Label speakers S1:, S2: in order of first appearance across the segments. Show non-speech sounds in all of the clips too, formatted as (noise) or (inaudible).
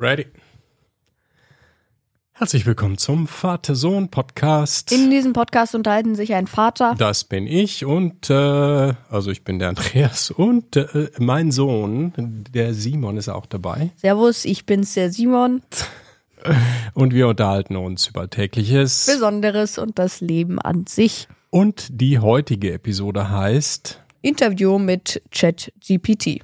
S1: Ready. Herzlich willkommen zum Vater-Sohn-Podcast.
S2: In diesem Podcast unterhalten sich ein Vater.
S1: Das bin ich und äh, also ich bin der Andreas und äh, mein Sohn, der Simon, ist auch dabei.
S2: Servus, ich bin's, der Simon.
S1: Und wir unterhalten uns über tägliches.
S2: Besonderes und das Leben an sich.
S1: Und die heutige Episode heißt
S2: Interview mit ChatGPT.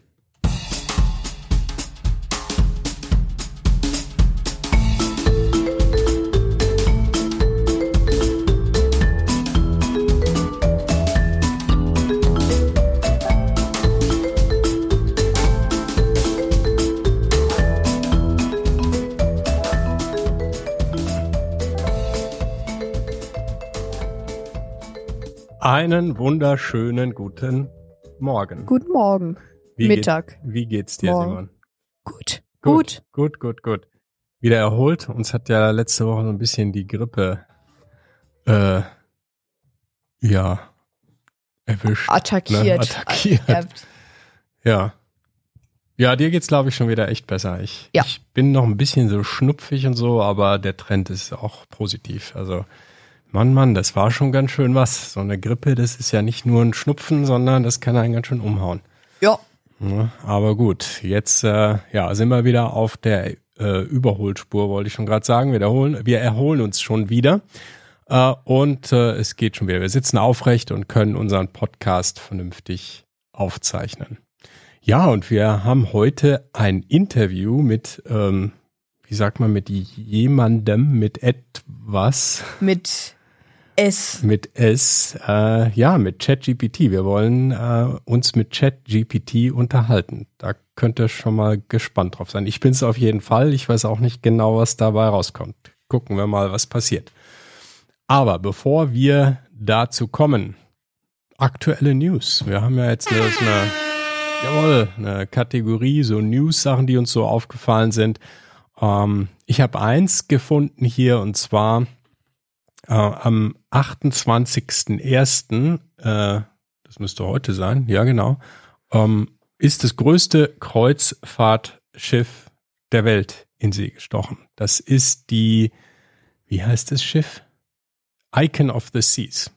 S1: Einen wunderschönen guten Morgen.
S2: Guten Morgen.
S1: Wie
S2: Mittag.
S1: Geht, wie geht's dir,
S2: Morgen.
S1: Simon?
S2: Gut.
S1: Gut, gut, gut, gut. Wieder erholt. Uns hat ja letzte Woche so ein bisschen die Grippe, äh, ja, erwischt.
S2: Attackiert.
S1: Ne? Attackiert.
S2: Äh,
S1: Ja. Ja, dir geht's, glaube ich, schon wieder echt besser. Ich,
S2: Ja.
S1: ich bin noch ein bisschen so schnupfig und so, aber der Trend ist auch positiv. Also, Mann, Mann, das war schon ganz schön was. So eine Grippe, das ist ja nicht nur ein Schnupfen, sondern das kann einen ganz schön umhauen.
S2: Ja.
S1: Ja, aber gut, jetzt äh, ja, sind wir wieder auf der äh, Überholspur, wollte ich schon gerade sagen. Wir erholen, wir erholen uns schon wieder. Äh, und äh, es geht schon wieder. Wir sitzen aufrecht und können unseren Podcast vernünftig aufzeichnen. Ja, und wir haben heute ein Interview mit, ähm, wie sagt man, mit jemandem, mit etwas,
S2: Mit S.
S1: mit S, äh, ja, mit ChatGPT. Wir wollen äh, uns mit ChatGPT unterhalten. Da könnt ihr schon mal gespannt drauf sein. Ich bin es auf jeden Fall. Ich weiß auch nicht genau, was dabei rauskommt. Gucken wir mal, was passiert. Aber bevor wir dazu kommen, aktuelle News. Wir haben ja jetzt eine, eine, jawohl, eine Kategorie, so News-Sachen, die uns so aufgefallen sind. Ähm, ich habe eins gefunden hier und zwar äh, am 28.01., äh, das müsste heute sein, ja genau, ähm, ist das größte Kreuzfahrtschiff der Welt in See gestochen. Das ist die, wie heißt das Schiff? Icon of the Seas.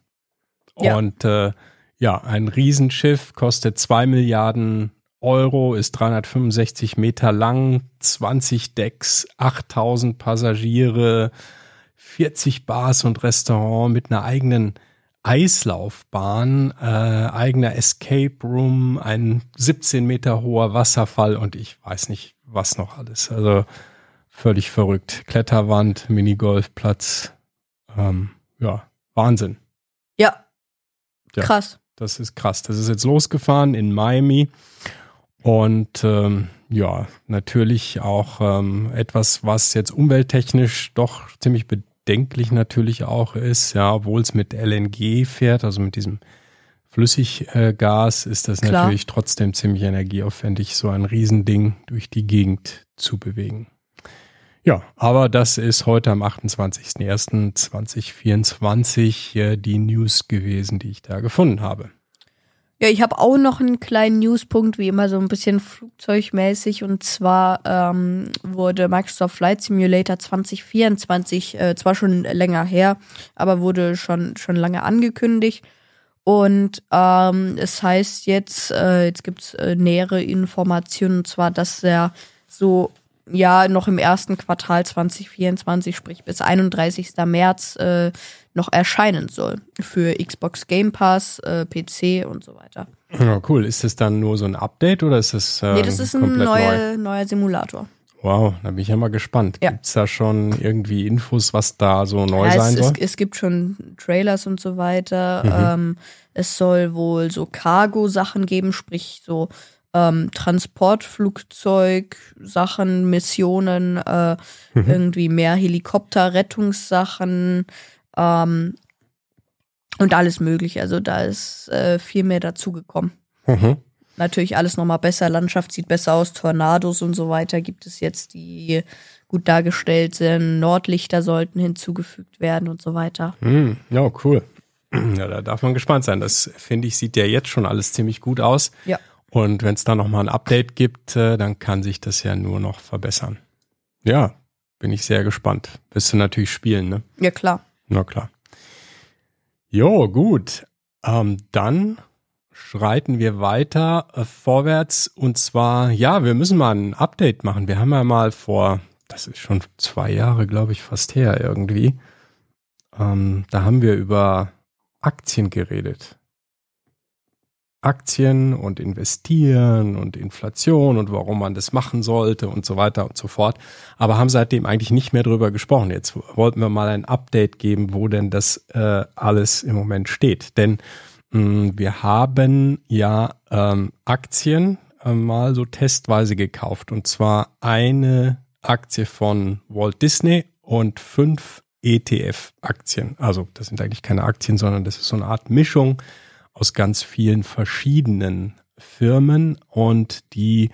S2: Ja.
S1: Und äh, ja, ein Riesenschiff kostet zwei Milliarden Euro, ist 365 Meter lang, 20 Decks, 8000 Passagiere, 40 Bars und Restaurant mit einer eigenen Eislaufbahn, äh, eigener Escape Room, ein 17 Meter hoher Wasserfall und ich weiß nicht, was noch alles. Also völlig verrückt. Kletterwand, Minigolfplatz, ähm, ja, Wahnsinn.
S2: Ja.
S1: Ja.
S2: Krass.
S1: Das ist krass. Das ist jetzt losgefahren in Miami. Und ähm, ja, natürlich auch ähm, etwas, was jetzt umwelttechnisch doch ziemlich bedenklich natürlich auch ist. Ja, obwohl es mit LNG fährt, also mit diesem Flüssiggas, ist das
S2: Klar.
S1: natürlich trotzdem ziemlich energieaufwendig, so ein Riesending durch die Gegend zu bewegen. Ja, aber das ist heute am 28.01.2024 äh, die News gewesen, die ich da gefunden habe.
S2: Ja, ich habe auch noch einen kleinen Newspunkt, wie immer so ein bisschen flugzeugmäßig. Und zwar ähm, wurde Microsoft Flight Simulator 2024 äh, zwar schon länger her, aber wurde schon, schon lange angekündigt. Und ähm, es heißt jetzt, äh, jetzt gibt's äh, nähere Informationen, und zwar, dass er so ja noch im ersten Quartal 2024, sprich bis 31. März, äh, noch erscheinen soll. Für Xbox Game Pass, äh, PC und so weiter.
S1: Ja, cool. Ist das dann nur so ein Update oder ist das äh,
S2: Nee, das ist ein
S1: komplett neu?
S2: neuer, neuer Simulator.
S1: Wow, da bin ich ja mal gespannt.
S2: Ja.
S1: Gibt's da schon irgendwie Infos, was da so neu
S2: Ja,
S1: sein
S2: es,
S1: soll?
S2: es, es gibt schon Trailers und so weiter.
S1: Mhm.
S2: Ähm, es soll wohl so Cargo-Sachen geben, sprich so ähm, Transportflugzeug-Sachen, Missionen, äh,
S1: Mhm.
S2: irgendwie mehr Helikopter-Rettungssachen ähm, und alles mögliche. Also da ist äh, viel mehr dazugekommen.
S1: Mhm.
S2: Natürlich alles nochmal besser, Landschaft sieht besser aus, Tornados und so weiter gibt es jetzt, die gut dargestellt sind. Nordlichter sollten hinzugefügt werden und so weiter.
S1: Hm, ja, cool. (clears throat) Ja, da darf man gespannt sein. Das finde ich, sieht ja jetzt schon alles ziemlich gut aus.
S2: Ja.
S1: Und wenn es da nochmal ein Update gibt, äh, dann kann sich das ja nur noch verbessern. Ja, bin ich sehr gespannt. Wirst du natürlich spielen, ne?
S2: Ja, klar.
S1: Na klar. Jo, gut. Ähm, dann schreiten wir weiter äh, vorwärts und zwar, ja, wir müssen mal ein Update machen. Wir haben ja mal vor, das ist schon zwei Jahre, glaube ich, fast her irgendwie. Ähm, da haben wir über Aktien geredet. Aktien und investieren und Inflation und warum man das machen sollte und so weiter und so fort. Aber haben seitdem eigentlich nicht mehr drüber gesprochen. Jetzt wollten wir mal ein Update geben, wo denn das äh, alles im Moment steht. Denn mh, mm, wir haben ja ähm, Aktien äh, mal so testweise gekauft. Und zwar eine Aktie von Walt Disney und fünf ETF-Aktien. Also das sind eigentlich keine Aktien, sondern das ist so eine Art Mischung aus ganz vielen verschiedenen Firmen und die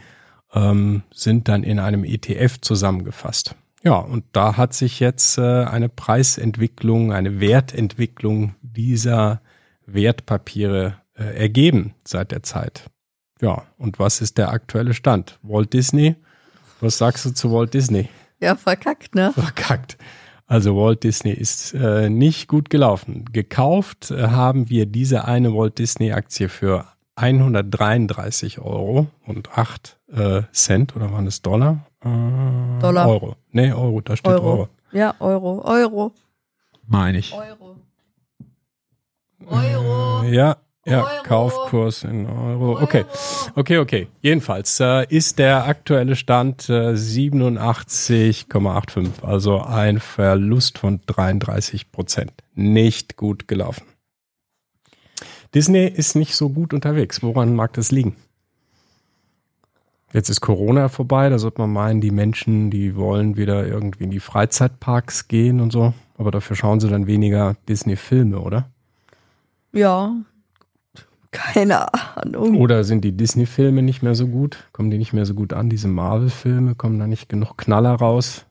S1: ähm, sind dann in einem ETF zusammengefasst. Ja, und da hat sich jetzt äh, eine Preisentwicklung, eine Wertentwicklung dieser Wertpapiere äh, ergeben seit der Zeit. Ja, und was ist der aktuelle Stand? Walt Disney? Was sagst du zu Walt Disney?
S2: Ja, verkackt, ne?
S1: Verkackt. Also Walt Disney ist äh, nicht gut gelaufen. Gekauft äh, haben wir diese eine Walt Disney Aktie für 133 Euro und 8 äh, Cent oder waren es Dollar?
S2: Äh, Dollar.
S1: Euro. Nee, Euro, da steht Euro. Euro.
S2: Ja, Euro. Euro.
S1: Meine ich.
S2: Euro. Euro.
S1: Ja, ja, Euro. Kaufkurs in Euro. Okay, okay, okay. Jedenfalls äh, ist der aktuelle Stand äh, 87,85, also ein Verlust von 33 Prozent. Nicht gut gelaufen. Disney ist nicht so gut unterwegs. Woran mag das liegen? Jetzt ist Corona vorbei, da sollte man meinen, die Menschen, die wollen wieder irgendwie in die Freizeitparks gehen und so. Aber dafür schauen sie dann weniger Disney-Filme, oder?
S2: Ja, keine Ahnung.
S1: Oder sind die Disney-Filme nicht mehr so gut? Kommen die nicht mehr so gut an? Diese Marvel-Filme, kommen da nicht genug Knaller raus?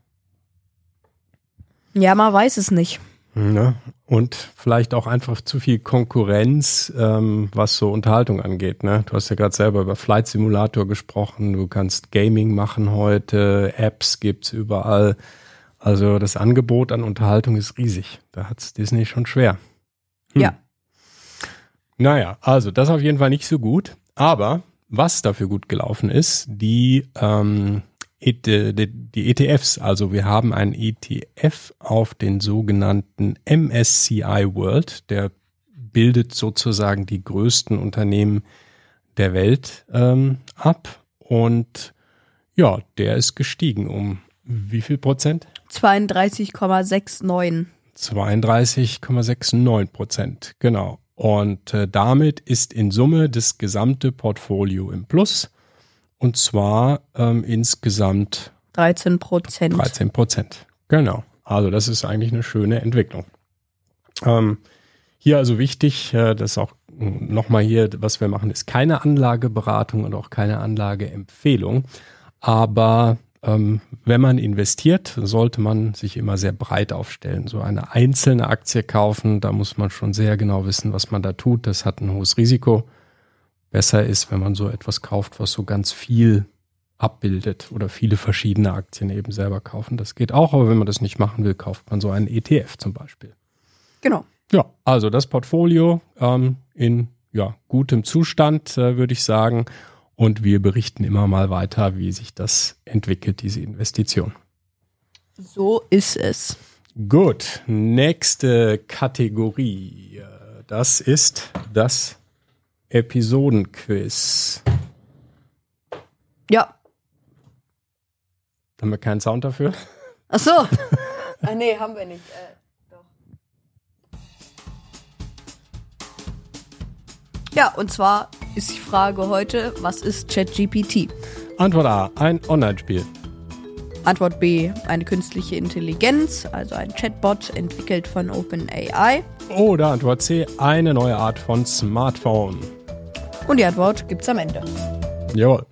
S2: Ja, man weiß es nicht.
S1: Ne? Und vielleicht auch einfach zu viel Konkurrenz, ähm, was so Unterhaltung angeht. Ne? Du hast ja gerade selber über Flight Simulator gesprochen. Du kannst Gaming machen heute, Apps gibt's überall. Also das Angebot an Unterhaltung ist riesig. Da hat's Disney schon schwer.
S2: Hm. Ja.
S1: Naja, also das auf jeden Fall nicht so gut. Aber was dafür gut gelaufen ist, die, ähm, die, die ETFs. Also wir haben einen ETF auf den sogenannten MSCI World. Der bildet sozusagen die größten Unternehmen der Welt ähm, ab. Und ja, der ist gestiegen um wie viel Prozent?
S2: 32,69.
S1: 32,69 Prozent, genau. Und äh, damit ist in Summe das gesamte Portfolio im Plus. Und zwar ähm, insgesamt
S2: 13 Prozent.
S1: 13 Prozent. Genau. Also das ist eigentlich eine schöne Entwicklung. Ähm, hier also wichtig, äh, dass auch nochmal hier, was wir machen, ist keine Anlageberatung und auch keine Anlageempfehlung. Aber ähm, wenn man investiert, sollte man sich immer sehr breit aufstellen. So eine einzelne Aktie kaufen, da muss man schon sehr genau wissen, was man da tut. Das hat ein hohes Risiko. Besser ist, wenn man so etwas kauft, was so ganz viel abbildet oder viele verschiedene Aktien eben selber kaufen. Das geht auch, aber wenn man das nicht machen will, kauft man so einen ETF zum Beispiel.
S2: Genau.
S1: Ja, also das Portfolio ähm, in ja, gutem Zustand, äh, würde ich sagen und wir berichten immer mal weiter, wie sich das entwickelt, diese Investition.
S2: So ist es.
S1: Gut, nächste Kategorie. Das ist das Episodenquiz.
S2: Ja.
S1: Haben wir keinen Sound dafür?
S2: Ach so. (laughs) ah, nee, haben wir nicht. Äh, doch. Ja, und zwar ist die Frage heute, was ist ChatGPT?
S1: Antwort A, ein Online-Spiel.
S2: Antwort B, eine künstliche Intelligenz, also ein Chatbot entwickelt von OpenAI.
S1: Oder Antwort C, eine neue Art von Smartphone.
S2: Und die Antwort gibt's am Ende.
S1: Jawohl.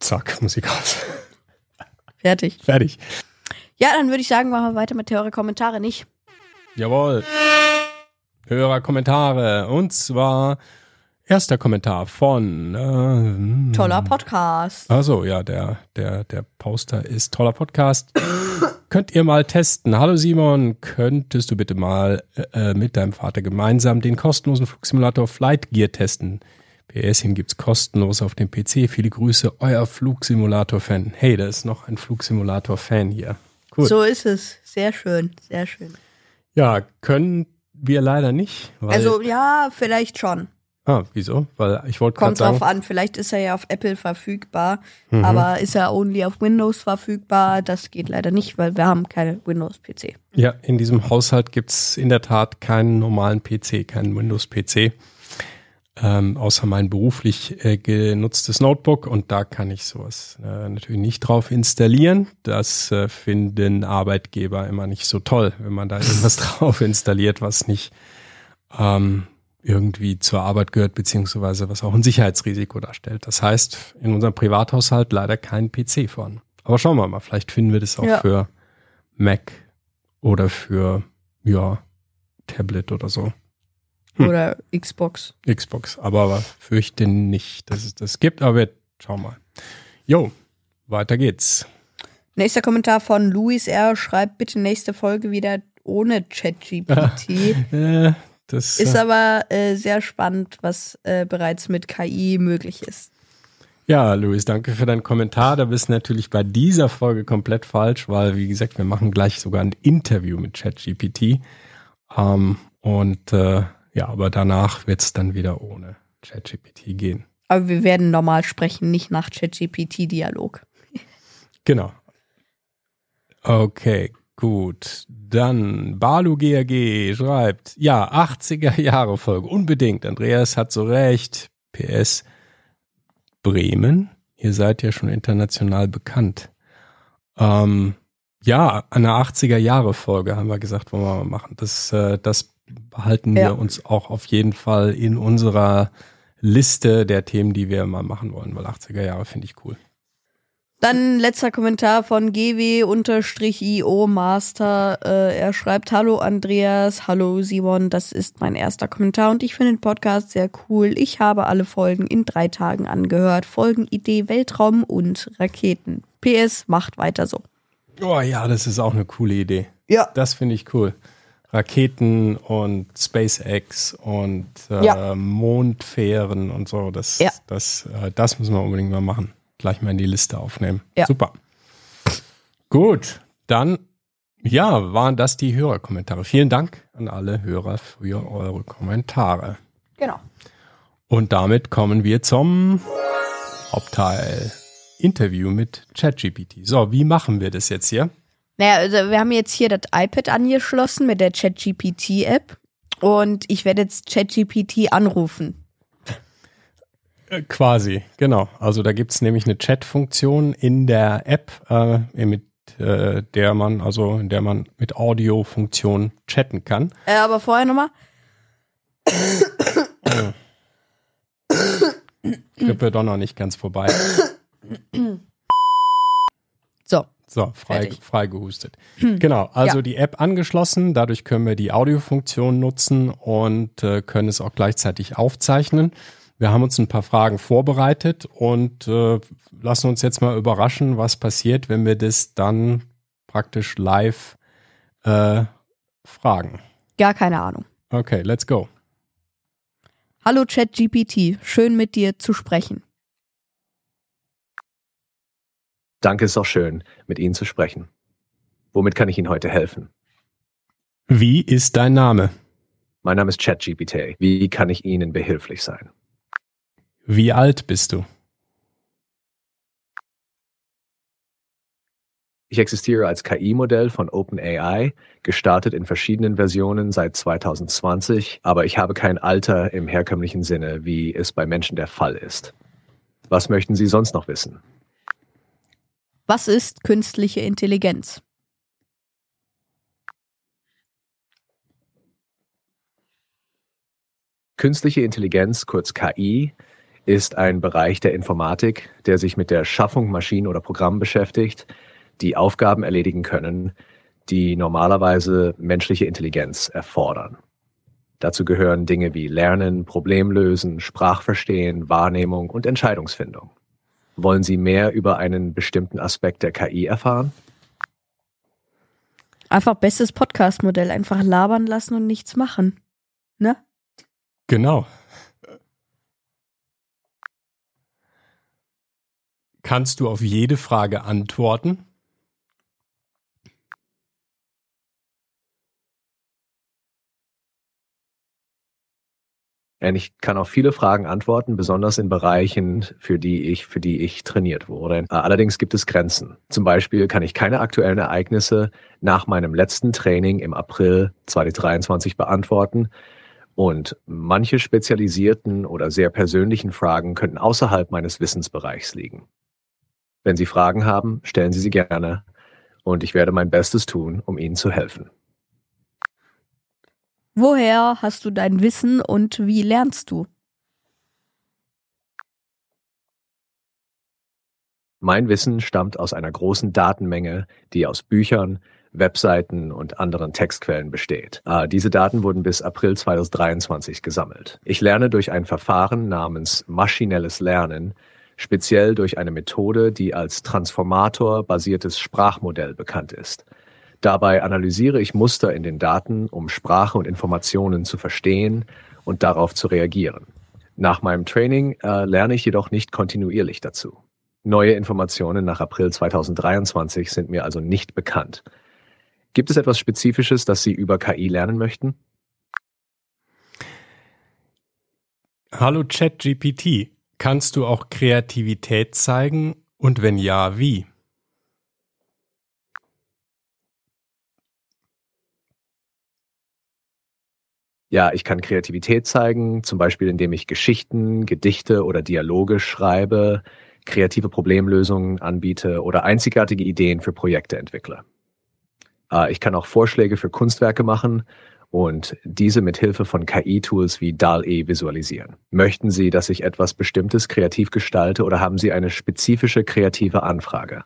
S1: Zack, Musik aus.
S2: Fertig.
S1: Fertig.
S2: Ja, dann würde ich sagen, machen wir weiter mit eure Kommentare, nicht?
S1: Jawohl. Hörer Kommentare. Und zwar Erster Kommentar von äh,
S2: Toller Podcast.
S1: Also ja, der, der, der Poster ist toller Podcast. (coughs) Könnt ihr mal testen. Hallo Simon, könntest du bitte mal äh, mit deinem Vater gemeinsam den kostenlosen Flugsimulator Flight Gear testen? PS, ihn gibt's kostenlos auf dem PC. Viele Grüße, euer Flugsimulator-Fan. Hey, da ist noch ein Flugsimulator-Fan hier.
S2: Cool. So ist es. Sehr schön, sehr schön.
S1: Ja, können wir leider nicht.
S2: also ja, vielleicht schon.
S1: Ah, wieso? Weil ich wollte
S2: Kommt drauf an, vielleicht ist er ja auf Apple verfügbar, mhm. aber ist er only auf Windows verfügbar? Das geht leider nicht, weil wir haben keine Windows-PC.
S1: Ja, in diesem Haushalt gibt's in der Tat keinen normalen PC, keinen Windows-PC. Ähm, außer mein beruflich äh, genutztes Notebook und da kann ich sowas äh, natürlich nicht drauf installieren. Das äh, finden Arbeitgeber immer nicht so toll, wenn man da irgendwas (laughs) drauf installiert, was nicht ähm, irgendwie zur Arbeit gehört, beziehungsweise was auch ein Sicherheitsrisiko darstellt. Das heißt, in unserem Privathaushalt leider kein PC vorhanden. Aber schauen wir mal, vielleicht finden wir das auch ja. für Mac oder für, ja, Tablet oder so.
S2: Hm. Oder Xbox.
S1: Xbox, aber fürchte nicht, dass es das gibt, aber wir schauen mal. Jo, weiter geht's.
S2: Nächster Kommentar von Luis R. Schreibt bitte nächste Folge wieder ohne ChatGPT. (laughs) äh, das ist äh, aber äh, sehr spannend, was äh, bereits mit KI möglich ist.
S1: Ja, Luis, danke für deinen Kommentar. Da bist du natürlich bei dieser Folge komplett falsch, weil, wie gesagt, wir machen gleich sogar ein Interview mit ChatGPT. Ähm, und äh, ja, aber danach wird es dann wieder ohne ChatGPT gehen.
S2: Aber wir werden normal sprechen, nicht nach ChatGPT-Dialog.
S1: Genau. Okay, Gut, dann Balu GRG schreibt, ja, 80er Jahre Folge, unbedingt. Andreas hat so recht. PS Bremen, ihr seid ja schon international bekannt. Ähm, ja, eine 80er Jahre Folge haben wir gesagt, wollen wir mal machen. Das, äh, das behalten ja. wir uns auch auf jeden Fall in unserer Liste der Themen, die wir mal machen wollen, weil 80er Jahre finde ich cool.
S2: Dann letzter Kommentar von GW-IO Master. Äh, er schreibt, hallo Andreas, hallo Simon, das ist mein erster Kommentar und ich finde den Podcast sehr cool. Ich habe alle Folgen in drei Tagen angehört. Folgenidee Weltraum und Raketen. PS, macht weiter so.
S1: Oh ja, das ist auch eine coole Idee.
S2: Ja.
S1: Das finde ich cool. Raketen und SpaceX und äh, ja. Mondfähren und so. Das, ja. das, äh, das müssen wir unbedingt mal machen gleich mal in die Liste aufnehmen. Ja. Super. Gut, dann ja, waren das die Hörerkommentare. Vielen Dank an alle Hörer für eure Kommentare.
S2: Genau.
S1: Und damit kommen wir zum Hauptteil. Interview mit ChatGPT. So, wie machen wir das jetzt hier?
S2: Naja, also wir haben jetzt hier das iPad angeschlossen mit der ChatGPT-App und ich werde jetzt ChatGPT anrufen.
S1: Quasi, genau. Also da gibt's nämlich eine Chat-Funktion in der App, äh, mit äh, der man, also in der man mit Audio-Funktion chatten kann.
S2: Äh, aber vorher nochmal.
S1: Grippe doch noch nicht ganz vorbei.
S2: So.
S1: So, frei, frei gehustet. Genau, also ja. die App angeschlossen, dadurch können wir die Audiofunktion nutzen und äh, können es auch gleichzeitig aufzeichnen. Wir haben uns ein paar Fragen vorbereitet und äh, lassen uns jetzt mal überraschen, was passiert, wenn wir das dann praktisch live äh, fragen.
S2: Gar keine Ahnung.
S1: Okay, let's go.
S2: Hallo ChatGPT, schön mit dir zu sprechen.
S3: Danke, ist auch schön, mit Ihnen zu sprechen. Womit kann ich Ihnen heute helfen?
S1: Wie ist dein Name?
S3: Mein Name ist ChatGPT. Wie kann ich Ihnen behilflich sein?
S1: Wie alt bist du?
S3: Ich existiere als KI-Modell von OpenAI, gestartet in verschiedenen Versionen seit 2020, aber ich habe kein Alter im herkömmlichen Sinne, wie es bei Menschen der Fall ist. Was möchten Sie sonst noch wissen?
S2: Was ist künstliche Intelligenz?
S3: Künstliche Intelligenz, kurz KI, ist ein Bereich der Informatik, der sich mit der Schaffung Maschinen oder Programmen beschäftigt, die Aufgaben erledigen können, die normalerweise menschliche Intelligenz erfordern. Dazu gehören Dinge wie Lernen, Problemlösen, Sprachverstehen, Wahrnehmung und Entscheidungsfindung. Wollen Sie mehr über einen bestimmten Aspekt der KI erfahren?
S2: Einfach bestes Podcast-Modell. Einfach labern lassen und nichts machen. Ne?
S1: Genau. Kannst du auf jede Frage antworten?
S3: Ich kann auf viele Fragen antworten, besonders in Bereichen, für die ich, für die ich trainiert wurde. Allerdings gibt es Grenzen. Zum Beispiel kann ich keine aktuellen Ereignisse nach meinem letzten Training im April 2023 beantworten. Und manche spezialisierten oder sehr persönlichen Fragen könnten außerhalb meines Wissensbereichs liegen. Wenn Sie Fragen haben, stellen Sie sie gerne und ich werde mein Bestes tun, um Ihnen zu helfen.
S2: Woher hast du dein Wissen und wie lernst du?
S3: Mein Wissen stammt aus einer großen Datenmenge, die aus Büchern, Webseiten und anderen Textquellen besteht. Äh, diese Daten wurden bis April 2023 gesammelt. Ich lerne durch ein Verfahren namens maschinelles Lernen, speziell durch eine Methode, die als Transformator-basiertes Sprachmodell bekannt ist. Dabei analysiere ich Muster in den Daten, um Sprache und Informationen zu verstehen und darauf zu reagieren. Nach meinem Training äh, lerne ich jedoch nicht kontinuierlich dazu. Neue Informationen nach April 2023 sind mir also nicht bekannt. Gibt es etwas Spezifisches, das Sie über KI lernen möchten?
S1: Hallo ChatGPT, kannst du auch Kreativität zeigen und wenn ja, wie?
S3: Ja, ich kann Kreativität zeigen, zum Beispiel indem ich Geschichten, Gedichte oder Dialoge schreibe, kreative Problemlösungen anbiete oder einzigartige Ideen für Projekte entwickle. Äh, ich kann auch Vorschläge für Kunstwerke machen und diese mit Hilfe von KI-Tools wie DAL-E visualisieren. Möchten Sie, dass ich etwas Bestimmtes kreativ gestalte oder haben Sie eine spezifische kreative Anfrage?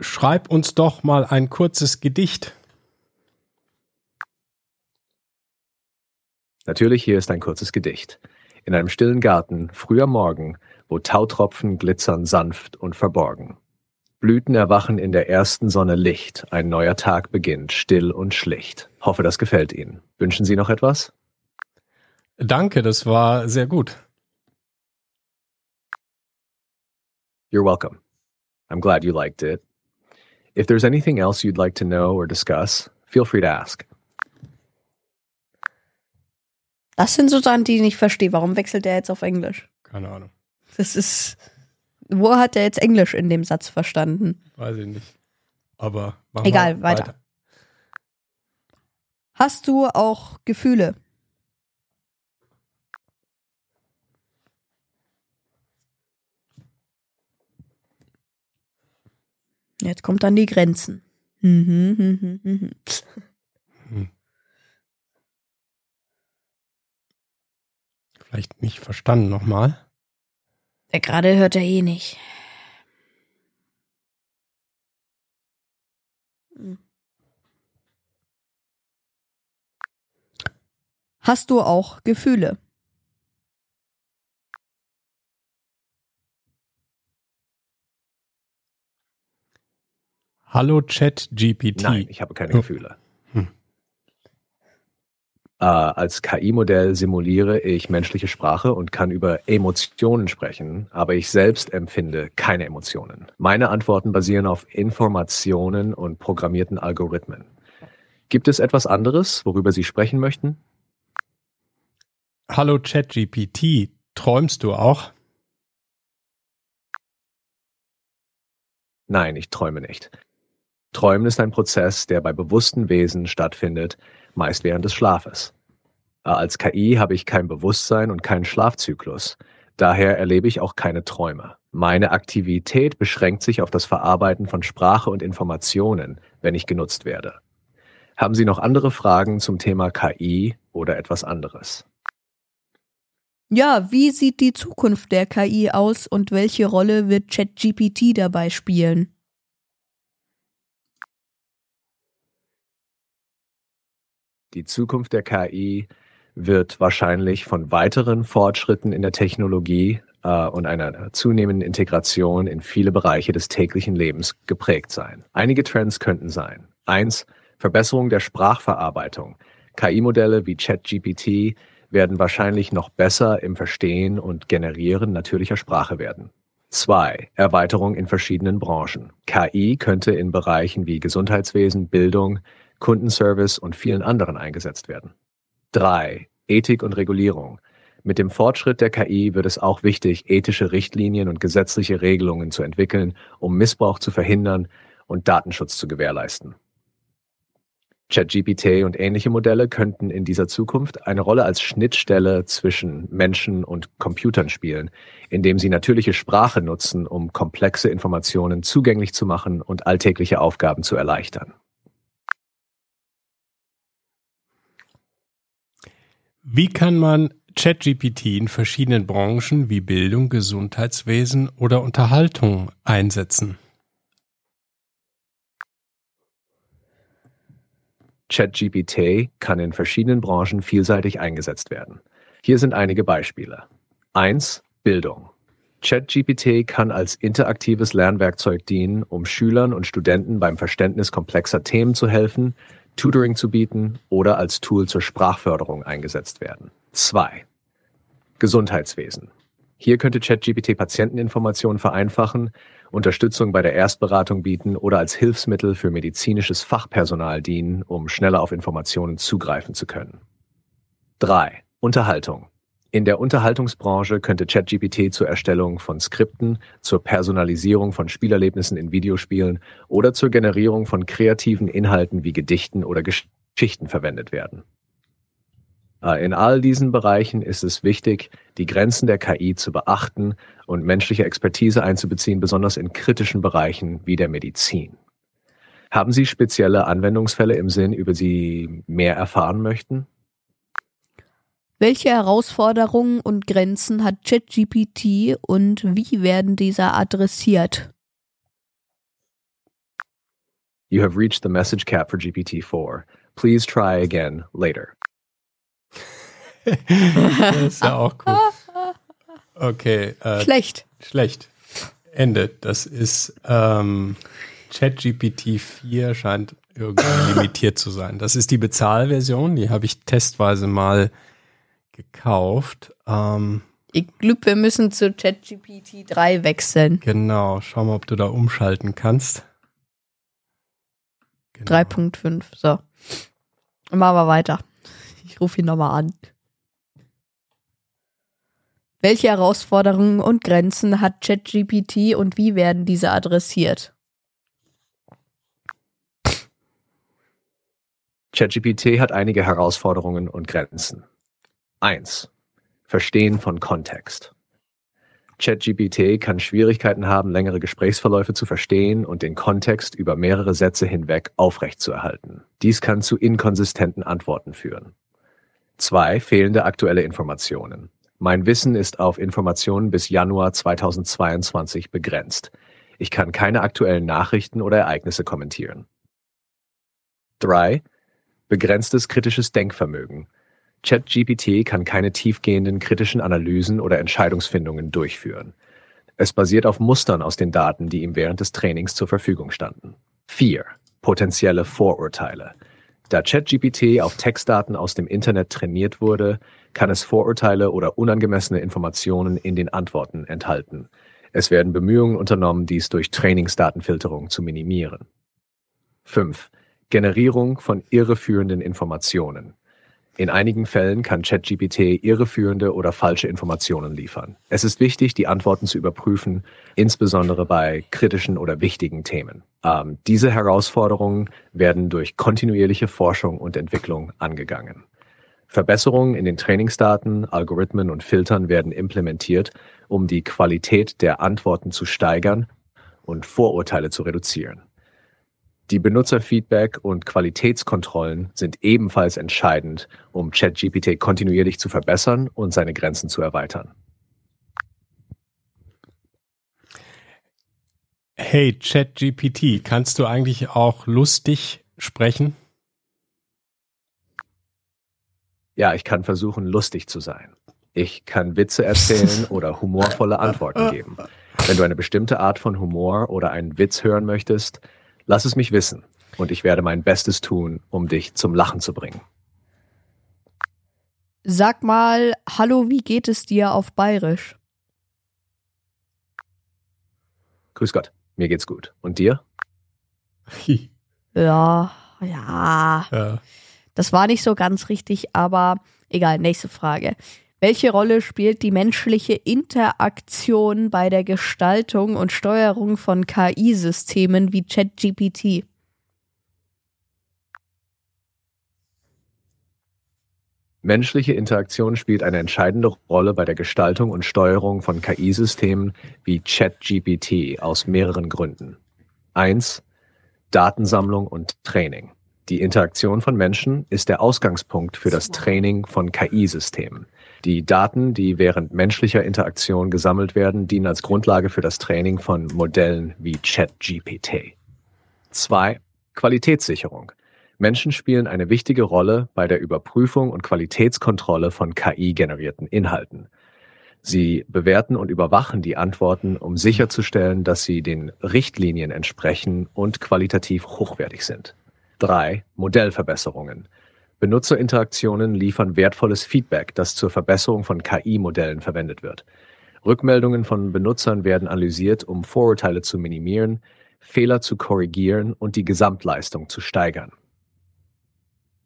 S1: Schreib uns doch mal ein kurzes Gedicht.
S3: Natürlich, hier ist ein kurzes Gedicht. In einem stillen Garten, früher Morgen, wo Tautropfen glitzern sanft und verborgen. Blüten erwachen in der ersten Sonne Licht, ein neuer Tag beginnt, still und schlicht. Hoffe, das gefällt Ihnen. Wünschen Sie noch etwas?
S1: Danke, das war sehr gut.
S3: You're welcome. I'm glad you liked it. If there's anything else you'd like to know or discuss, feel free to ask.
S2: Das sind so Sachen, die ich nicht verstehe. Warum wechselt der jetzt auf Englisch?
S1: Keine Ahnung.
S2: Das ist. Wo hat er jetzt Englisch in dem Satz verstanden?
S1: Weiß ich nicht. Aber
S2: egal, weiter. weiter. Hast du auch Gefühle? Jetzt kommt dann die Grenzen. Mhm. Hm.
S1: Vielleicht nicht verstanden nochmal.
S2: Der gerade hört er eh nicht. Hast du auch Gefühle?
S1: Hallo Chat GPT.
S3: Nein, ich habe keine. Gefühle. Äh, als KI-Modell simuliere ich menschliche Sprache und kann über Emotionen sprechen, aber ich selbst empfinde keine Emotionen. Meine Antworten basieren auf Informationen und programmierten Algorithmen. Gibt es etwas anderes, worüber Sie sprechen möchten?
S1: Hallo ChatGPT, träumst du auch?
S3: Nein, ich träume nicht. Träumen ist ein Prozess, der bei bewussten Wesen stattfindet, meist während des Schlafes. Äh, als KI habe ich kein Bewusstsein und keinen Schlafzyklus. Daher erlebe ich auch keine Träume. Meine Aktivität beschränkt sich auf das Verarbeiten von Sprache und Informationen, wenn ich genutzt werde. Haben Sie noch andere Fragen zum Thema KI oder etwas anderes?
S2: Ja, wie sieht die Zukunft der KI aus und welche Rolle wird ChatGPT dabei spielen?
S3: Die Zukunft der KI wird wahrscheinlich von weiteren Fortschritten in der Technologie äh, und einer zunehmenden Integration in viele Bereiche des täglichen Lebens geprägt sein. Einige Trends könnten sein. Eins, Verbesserung der Sprachverarbeitung. KI-Modelle wie ChatGPT werden wahrscheinlich noch besser im Verstehen und Generieren natürlicher Sprache werden. Zwei, Erweiterung in verschiedenen Branchen. KI könnte in Bereichen wie Gesundheitswesen, Bildung, Kundenservice und vielen anderen eingesetzt werden. Drei, Ethik und Regulierung. Mit dem Fortschritt der KI wird es auch wichtig, ethische Richtlinien und gesetzliche Regelungen zu entwickeln, um Missbrauch zu verhindern und Datenschutz zu gewährleisten. ChatGPT und ähnliche Modelle könnten in dieser Zukunft eine Rolle als Schnittstelle zwischen Menschen und Computern spielen, indem sie natürliche Sprache nutzen, um komplexe Informationen zugänglich zu machen und alltägliche Aufgaben zu erleichtern.
S1: Wie kann man ChatGPT in verschiedenen Branchen wie Bildung, Gesundheitswesen oder Unterhaltung einsetzen?
S3: ChatGPT kann in verschiedenen Branchen vielseitig eingesetzt werden. Hier sind einige Beispiele. 1. Bildung. ChatGPT kann als interaktives Lernwerkzeug dienen, um Schülern und Studenten beim Verständnis komplexer Themen zu helfen, Tutoring zu bieten oder als Tool zur Sprachförderung eingesetzt werden. 2. Gesundheitswesen. Hier könnte ChatGPT Patienteninformationen vereinfachen, Unterstützung bei der Erstberatung bieten oder als Hilfsmittel für medizinisches Fachpersonal dienen, um schneller auf Informationen zugreifen zu können. 3. Unterhaltung. In der Unterhaltungsbranche könnte ChatGPT zur Erstellung von Skripten, zur Personalisierung von Spielerlebnissen in Videospielen oder zur Generierung von kreativen Inhalten wie Gedichten oder Geschichten verwendet werden. Äh, in all diesen Bereichen ist es wichtig, die Grenzen der KI zu beachten und menschliche Expertise einzubeziehen, besonders in kritischen Bereichen wie der Medizin. Haben Sie spezielle Anwendungsfälle im Sinn, über Sie mehr erfahren möchten?
S2: Welche Herausforderungen und Grenzen hat ChatGPT und wie werden diese adressiert?
S3: You have reached the message cap for GPT-4. Please try again later (laughs)
S1: das ist ja auch cool. Okay.
S2: Äh, schlecht.
S1: Schlecht. Ende. Das ist ähm, ChatGPT 4 scheint irgendwie (laughs) limitiert zu sein. Das ist die Bezahlversion, die habe ich testweise mal gekauft. Ähm,
S2: ich glaube, wir müssen zu ChatGPT 3 wechseln.
S1: Genau, schau mal, ob du da umschalten kannst.
S2: Genau. 3.5, so. Machen wir weiter. Ich rufe ihn nochmal an. Welche Herausforderungen und Grenzen hat ChatGPT und wie werden diese adressiert?
S3: ChatGPT hat einige Herausforderungen und Grenzen. 1. Verstehen von Kontext. ChatGPT kann Schwierigkeiten haben, längere Gesprächsverläufe zu verstehen und den Kontext über mehrere Sätze hinweg aufrechtzuerhalten. Dies kann zu inkonsistenten Antworten führen. 2. Fehlende aktuelle Informationen. Mein Wissen ist auf Informationen bis Januar 2022 begrenzt. Ich kann keine aktuellen Nachrichten oder Ereignisse kommentieren. 3. Begrenztes kritisches Denkvermögen. ChatGPT kann keine tiefgehenden kritischen Analysen oder Entscheidungsfindungen durchführen. Es basiert auf Mustern aus den Daten, die ihm während des Trainings zur Verfügung standen. 4. Potenzielle Vorurteile. Da ChatGPT auf Textdaten aus dem Internet trainiert wurde, kann es Vorurteile oder unangemessene Informationen in den Antworten enthalten. Es werden Bemühungen unternommen, dies durch Trainingsdatenfilterung zu minimieren. 5. Generierung von irreführenden Informationen. In einigen Fällen kann ChatGPT irreführende oder falsche Informationen liefern. Es ist wichtig, die Antworten zu überprüfen, insbesondere bei kritischen oder wichtigen Themen. Ähm, diese Herausforderungen werden durch kontinuierliche Forschung und Entwicklung angegangen. Verbesserungen in den Trainingsdaten, Algorithmen und Filtern werden implementiert, um die Qualität der Antworten zu steigern und Vorurteile zu reduzieren. Die Benutzerfeedback und Qualitätskontrollen sind ebenfalls entscheidend, um ChatGPT kontinuierlich zu verbessern und seine Grenzen zu erweitern.
S1: Hey ChatGPT, kannst du eigentlich auch lustig sprechen?
S3: Ja, ich kann versuchen, lustig zu sein. Ich kann Witze erzählen (laughs) oder humorvolle Antworten geben. Wenn du eine bestimmte Art von Humor oder einen Witz hören möchtest, lass es mich wissen und ich werde mein Bestes tun, um dich zum Lachen zu bringen.
S2: Sag mal, hallo, wie geht es dir auf Bayerisch?
S3: Grüß Gott, mir geht's gut. Und dir? (laughs)
S2: Ja, ja.
S1: Ja.
S2: Das war nicht so ganz richtig, aber egal, nächste Frage. Welche Rolle spielt die menschliche Interaktion bei der Gestaltung und Steuerung von KI-Systemen wie ChatGPT?
S3: Menschliche Interaktion spielt eine entscheidende Rolle bei der Gestaltung und Steuerung von KI-Systemen wie ChatGPT aus mehreren Gründen. Eins: Datensammlung und Training. Die Interaktion von Menschen ist der Ausgangspunkt für das Training von KI-Systemen. Die Daten, die während menschlicher Interaktion gesammelt werden, dienen als Grundlage für das Training von Modellen wie ChatGPT. Zwei: Qualitätssicherung. Menschen spielen eine wichtige Rolle bei der Überprüfung und Qualitätskontrolle von KI-generierten Inhalten. Sie bewerten und überwachen die Antworten, um sicherzustellen, dass sie den Richtlinien entsprechen und qualitativ hochwertig sind. Drei Modellverbesserungen. Benutzerinteraktionen liefern wertvolles Feedback, das zur Verbesserung von KI-Modellen verwendet wird. Rückmeldungen von Benutzern werden analysiert, um Vorurteile zu minimieren, Fehler zu korrigieren und die Gesamtleistung zu steigern.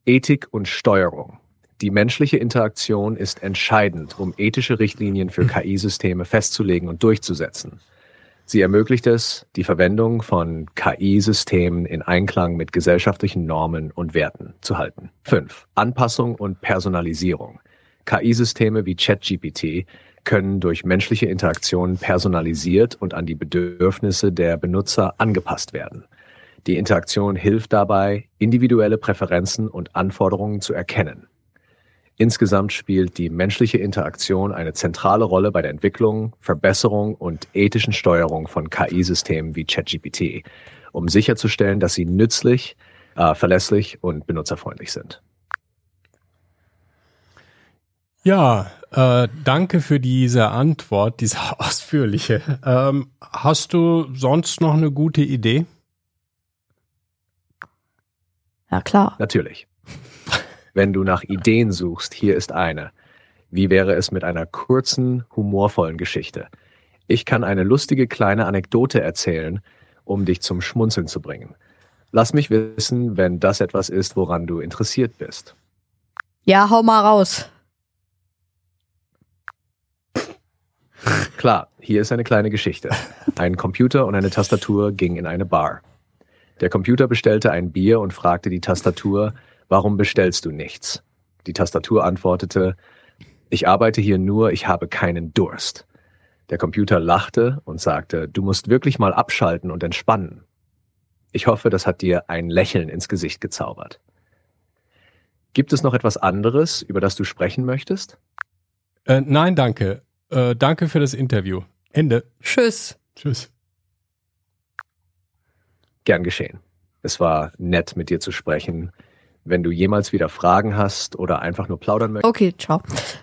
S3: Ethik und Steuerung. Die menschliche Interaktion ist entscheidend, um ethische Richtlinien für KI-Systeme festzulegen und durchzusetzen. Sie ermöglicht es, die Verwendung von KI-Systemen in Einklang mit gesellschaftlichen Normen und Werten zu halten. 5. Anpassung und Personalisierung. KI-Systeme wie ChatGPT können durch menschliche Interaktion personalisiert und an die Bedürfnisse der Benutzer angepasst werden. Die Interaktion hilft dabei, individuelle Präferenzen und Anforderungen zu erkennen. Insgesamt spielt die menschliche Interaktion eine zentrale Rolle bei der Entwicklung, Verbesserung und ethischen Steuerung von KI-Systemen wie ChatGPT, um sicherzustellen, dass sie nützlich, äh, verlässlich und benutzerfreundlich sind.
S1: Ja, äh, danke für diese Antwort, diese (laughs) ausführliche. Ähm, hast du sonst noch eine gute Idee?
S2: Ja, klar.
S3: Natürlich. Wenn du nach Ideen suchst, hier ist eine. Wie wäre es mit einer kurzen, humorvollen Geschichte? Ich kann eine lustige kleine Anekdote erzählen, um dich zum Schmunzeln zu bringen. Lass mich wissen, wenn das etwas ist, woran du interessiert bist.
S2: Ja, hau mal raus.
S3: Klar, hier ist eine kleine Geschichte. Ein Computer und eine Tastatur gingen in eine Bar. Der Computer bestellte ein Bier und fragte die Tastatur, warum bestellst du nichts? Die Tastatur antwortete, ich arbeite hier nur, ich habe keinen Durst. Der Computer lachte und sagte, du musst wirklich mal abschalten und entspannen. Ich hoffe, das hat dir ein Lächeln ins Gesicht gezaubert. Gibt es noch etwas anderes, über das du sprechen möchtest?
S1: Äh, nein, danke. Äh, danke für das Interview. Ende.
S2: Tschüss.
S1: Tschüss.
S3: Gern geschehen. Es war nett, mit dir zu sprechen. Wenn du jemals wieder Fragen hast oder einfach nur plaudern möchtest.
S2: Okay, ciao.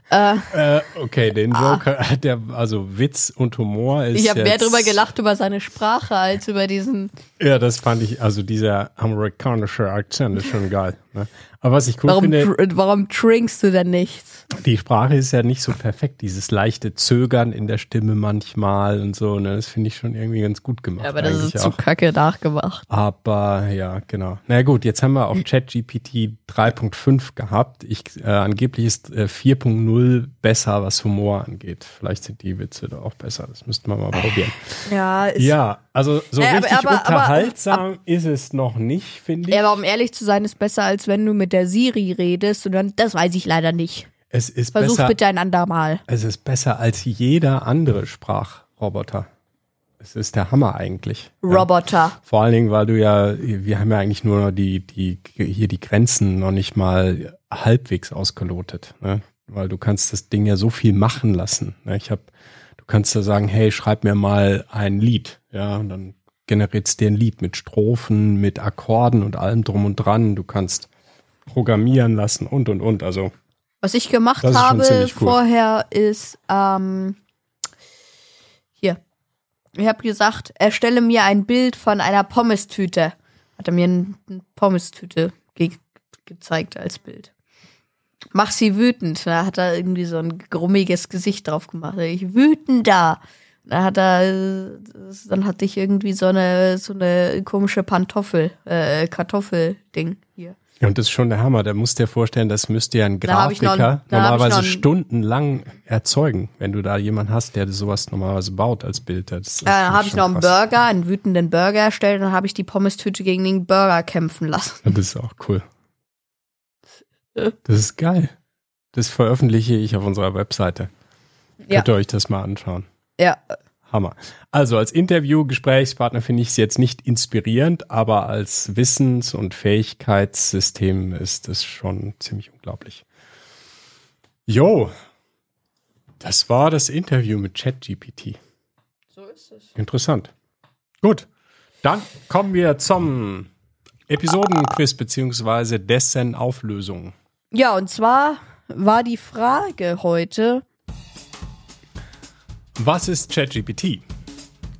S2: Äh,
S1: Äh, okay, den Joker, (laughs) der, also Witz und Humor ist.
S2: ich habe mehr drüber gelacht über seine Sprache als über diesen.
S1: Ja, das fand ich, also dieser amerikanische Akzent ist schon geil. Ne? Aber was ich cool
S2: Warum,
S1: finde,
S2: tr warum trinkst du denn nichts?
S1: die Sprache ist ja nicht so perfekt, dieses leichte Zögern in der Stimme manchmal und so, ne? Das finde ich schon irgendwie ganz gut gemacht.
S2: Ja, aber das ist zu
S1: auch.
S2: kacke nachgemacht.
S1: Aber ja, genau. Na gut, jetzt haben wir auch ChatGPT 3.5 gehabt. Ich, äh, angeblich ist äh, 4.0 besser, was Humor angeht. Vielleicht sind die Witze da auch besser. Das müssten wir mal probieren.
S2: Ja, ist,
S1: Ja, also so
S2: Äh, aber-
S1: richtig
S2: aber- aber-
S1: unterhaltsam ist es noch nicht, finde ich.
S2: Ja, aber um ehrlich zu sein, ist besser, als wenn du mit der Siri redest dann, das weiß ich leider nicht.
S1: Es ist
S2: Versuch
S1: besser,
S2: bitte ein andermal.
S1: es ist besser als jeder andere Sprachroboter. Es ist der Hammer eigentlich. Ja.
S2: Roboter.
S1: Vor allen Dingen, weil du ja, wir haben ja eigentlich nur die, die, hier die Grenzen noch nicht mal halbwegs ausgelotet, ne? Weil du kannst das Ding ja so viel machen lassen. Ne? Ich habe, du kannst da sagen, hey, schreib mir mal ein Lied, ja, und dann generiert es dir ein Lied mit Strophen, mit Akkorden und allem drum und dran. Du kannst programmieren lassen und und und. Also
S2: Was ich gemacht habe
S1: cool.
S2: vorher ist, ähm, hier. Ich habe gesagt, erstelle mir ein Bild von einer Pommes-Tüte. Hat er mir eine Pommes-Tüte ge gezeigt als Bild. Mach sie wütend. Da hat er irgendwie so ein grummiges Gesicht drauf gemacht. Ich wütender. Da hat er, dann hatte ich irgendwie so eine, so eine komische Pantoffel, äh, Kartoffelding hier.
S1: Ja, und das ist schon der Hammer. Da musst du dir vorstellen, das müsste ja ein
S2: noch-
S1: Grafiker normalerweise
S2: noch ein-
S1: stundenlang erzeugen, wenn du da jemanden hast, der sowas normalerweise baut als Bild. Das
S2: Äh, dann habe ich noch einen
S1: krass.
S2: Burger, einen wütenden Burger erstellt, dann habe ich die Pommes-Tüte gegen den Burger kämpfen lassen.
S1: Das ist auch cool. (laughs) Das ist geil. Das veröffentliche ich auf unserer Webseite.
S2: Ja.
S1: Könnt ihr euch das mal anschauen.
S2: Ja,
S1: Hammer. Also als Interview-Gesprächspartner finde ich es jetzt nicht inspirierend, aber als Wissens- und Fähigkeitssystem ist es schon ziemlich unglaublich. Jo, das war das Interview mit ChatGPT.
S2: so ist es.
S1: Interessant. Gut, dann kommen wir zum Episodenquiz beziehungsweise dessen Auflösung.
S2: Ja, und zwar war die Frage heute,
S1: Was ist ChatGPT?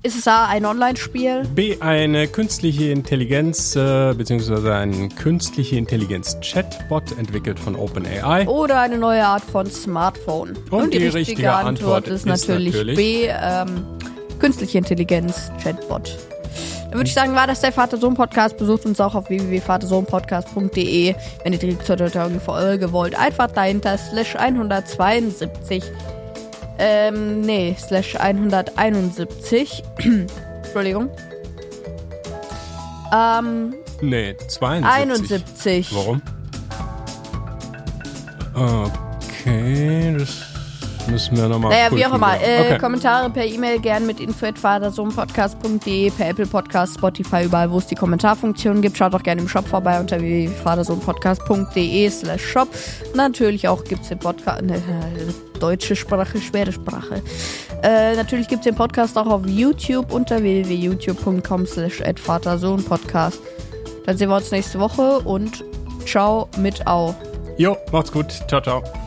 S2: ist es A, ein Online-Spiel?
S1: B, eine künstliche Intelligenz äh, beziehungsweise ein künstliche Intelligenz-Chatbot entwickelt von OpenAI.
S2: Oder eine neue Art von Smartphone?
S1: Und die richtige Antwort
S2: ist,
S1: ist
S2: natürlich,
S1: natürlich-
S2: B, ähm, künstliche Intelligenz, Chatbot. Dann würde ich sagen, war das der Vater-Sohn-Podcast. Besucht uns auch auf www.vatersohnpodcast.de. Wenn ihr die zweite Folge wollt, einfach dahinter slash 172. Ähm, nee, slash 171. (clears throat) Entschuldigung. Ähm,
S1: Nee, 72.
S2: 71.
S1: Warum? Okay, das müssen wir nochmal
S2: Naja, wie auch immer. Äh,
S1: okay.
S2: Kommentare per E-Mail gern mit info.vatersohnpodcast.de, per Apple Podcast, Spotify, überall, wo es die Kommentarfunktion gibt. Schaut auch gerne im Shop vorbei unter www.vatersohnpodcast.de slash shop. Natürlich auch gibt es den Podcast, ne, äh, deutsche Sprache, schwere Sprache. Äh, natürlich gibt es den Podcast auch auf YouTube unter www.youtube.com slash vatersohnpodcast. Dann sehen wir uns nächste Woche und ciao mit Au.
S1: Jo, macht's gut. Ciao, ciao.